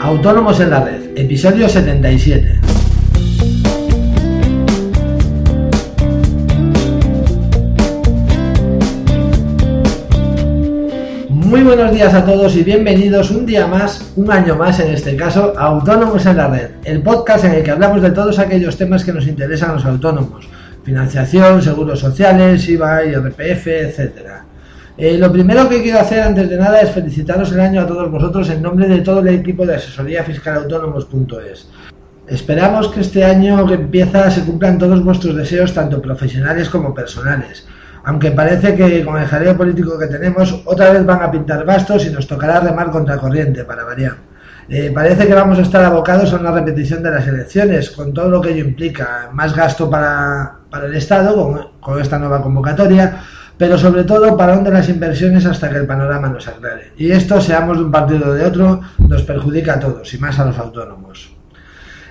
Autónomos en la Red, episodio 77. Muy buenos días a todos y bienvenidos un día más, un año más en este caso, a Autónomos en la Red, el podcast en el que hablamos de todos aquellos temas que nos interesan a los autónomos, financiación, seguros sociales, IVA, IRPF, etcétera. Eh, lo primero que quiero hacer antes de nada es felicitaros el año a todos vosotros en nombre de todo el equipo de asesoría fiscal autónomos.es. Esperamos que este año que empieza se cumplan todos vuestros deseos, tanto profesionales como personales aunque parece que con el jaleo político que tenemos, otra vez van a pintar bastos y nos tocará remar contra corriente, para variar. Eh, parece que vamos a estar abocados a una repetición de las elecciones, con todo lo que ello implica, más gasto para, el Estado con, esta nueva convocatoria, pero sobre todo para de las inversiones hasta que el panorama nos aclare. Y esto, seamos de un partido o de otro, nos perjudica a todos, y más a los autónomos.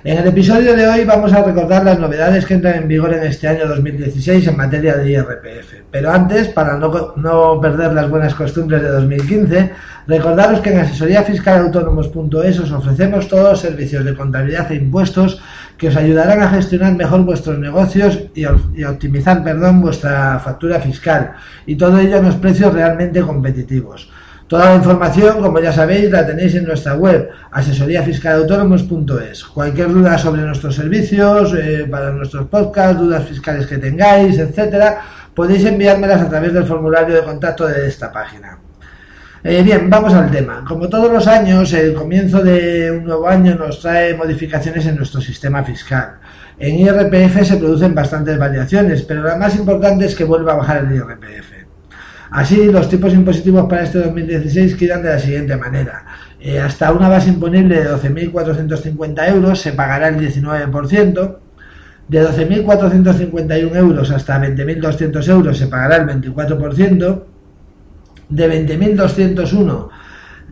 En el episodio de hoy vamos a recordar las novedades que entran en vigor en este año 2016 en materia de IRPF. Pero antes, para no, perder las buenas costumbres de 2015, recordaros que en asesoríafiscalautónomos.es os ofrecemos todos los servicios de contabilidad e impuestos que os ayudarán a gestionar mejor vuestros negocios y, y optimizar perdón, vuestra factura fiscal. Y todo ello a unos precios realmente competitivos. Toda la información, como ya sabéis, la tenéis en nuestra web, asesoríafiscalautónomos.es. Cualquier duda sobre nuestros servicios, eh, para nuestros podcasts, dudas fiscales que tengáis, etcétera, podéis enviármelas a través del formulario de contacto de esta página. Eh, bien, vamos al tema. Como todos los años, el comienzo de un nuevo año nos trae modificaciones en nuestro sistema fiscal. En IRPF se producen bastantes variaciones, pero la más importante es que vuelva a bajar el IRPF. Así, los tipos impositivos para este 2016 quedan de la siguiente manera. Eh, hasta una base imponible de 12.450 euros se pagará el 19%, de 12.451 euros hasta 20.200 euros se pagará el 24%, de 20.201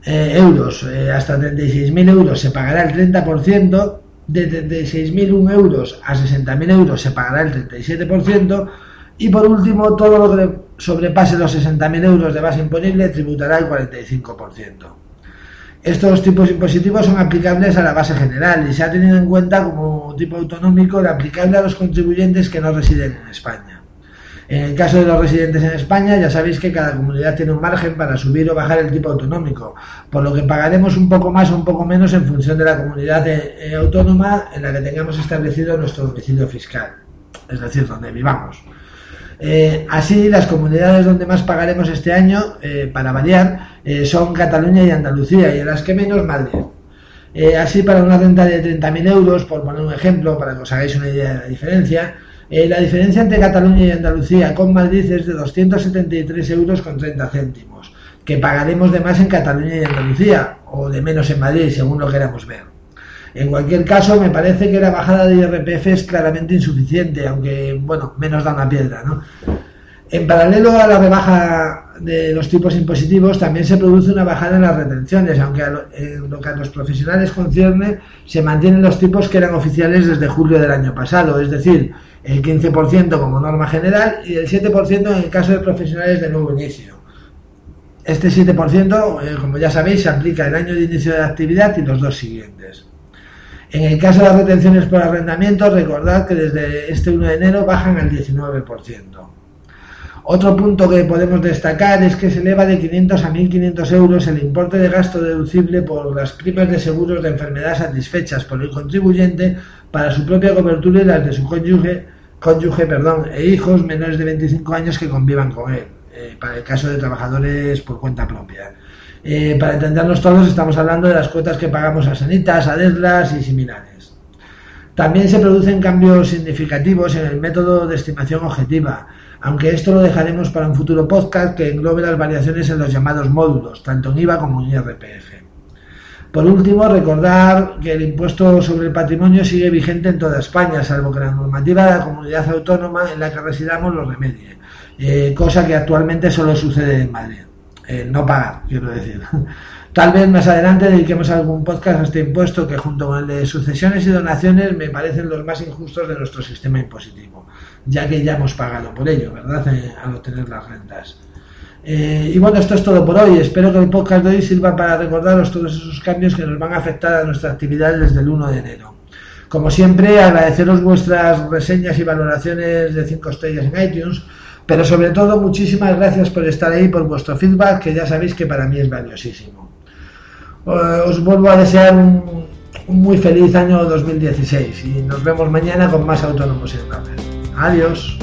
eh, euros eh, hasta 36.000 euros se pagará el 30%, de 36.001 euros a 60.000 euros se pagará el 37%, y por último, todo lo que sobrepase los 60.000 euros de base imponible tributará el 45%. Estos tipos impositivos son aplicables a la base general y se ha tenido en cuenta como tipo autonómico el aplicable a los contribuyentes que no residen en España. En el caso de los residentes en España, ya sabéis que cada comunidad tiene un margen para subir o bajar el tipo autonómico, por lo que pagaremos un poco más o un poco menos en función de la comunidad eh, autónoma en la que tengamos establecido nuestro domicilio fiscal, es decir, donde vivamos. Eh, así, las comunidades donde más pagaremos este año, eh, para variar, eh, son Cataluña y Andalucía, y en las que menos Madrid. así, para una renta de 30.000 euros, por poner un ejemplo, para que os hagáis una idea de la diferencia, la diferencia entre Cataluña y Andalucía con Madrid es de 273 euros con 30 céntimos, que pagaremos de más en Cataluña y Andalucía, o de menos en Madrid, según lo queramos ver. En cualquier caso, me parece que la bajada de IRPF es claramente insuficiente, aunque, bueno, menos da una piedra, ¿no? En paralelo a la rebaja de los tipos impositivos, también se produce una bajada en las retenciones, aunque en lo que a los profesionales concierne, se mantienen los tipos que eran oficiales desde julio del año pasado, es decir, el 15% como norma general y el 7% en el caso de profesionales de nuevo inicio. Este 7%, eh, como ya sabéis, se aplica el año de inicio de actividad y los dos siguientes. En el caso de las retenciones por arrendamiento, recordad que desde este 1 de enero bajan al 19%. Otro punto que podemos destacar es que se eleva de 500 a 1.500 euros el importe de gasto deducible por las primas de seguros de enfermedad satisfechas por el contribuyente para su propia cobertura y las de su cónyuge, cónyuge perdón, e hijos menores de 25 años que convivan con él, eh, para el caso de trabajadores por cuenta propia. Eh, para entendernos todos, estamos hablando de las cuotas que pagamos a Sanitas, a Deslas y similares. También se producen cambios significativos en el método de estimación objetiva, aunque esto lo dejaremos para un futuro podcast que englobe las variaciones en los llamados módulos, tanto en IVA como en IRPF. Por último, recordar que el impuesto sobre el patrimonio sigue vigente en toda España, salvo que la normativa de la comunidad autónoma en la que residamos lo remedie, eh, cosa que actualmente solo sucede en Madrid. Eh, no pagar, quiero decir. Tal vez más adelante dediquemos algún podcast a este impuesto que junto con el de sucesiones y donaciones me parecen los más injustos de nuestro sistema impositivo, ya que ya hemos pagado por ello, ¿verdad?, eh, al obtener las rentas. Eh, y bueno, esto es todo por hoy. Espero que el podcast de hoy sirva para recordaros todos esos cambios que nos van a afectar a nuestra actividad desde el 1 de enero. Como siempre, agradeceros vuestras reseñas y valoraciones de 5 estrellas en iTunes, pero sobre todo muchísimas gracias por estar ahí, por vuestro feedback, que ya sabéis que para mí es valiosísimo. Eh, os vuelvo a desear un, muy feliz año 2016 y nos vemos mañana con más autónomos en red. Adiós.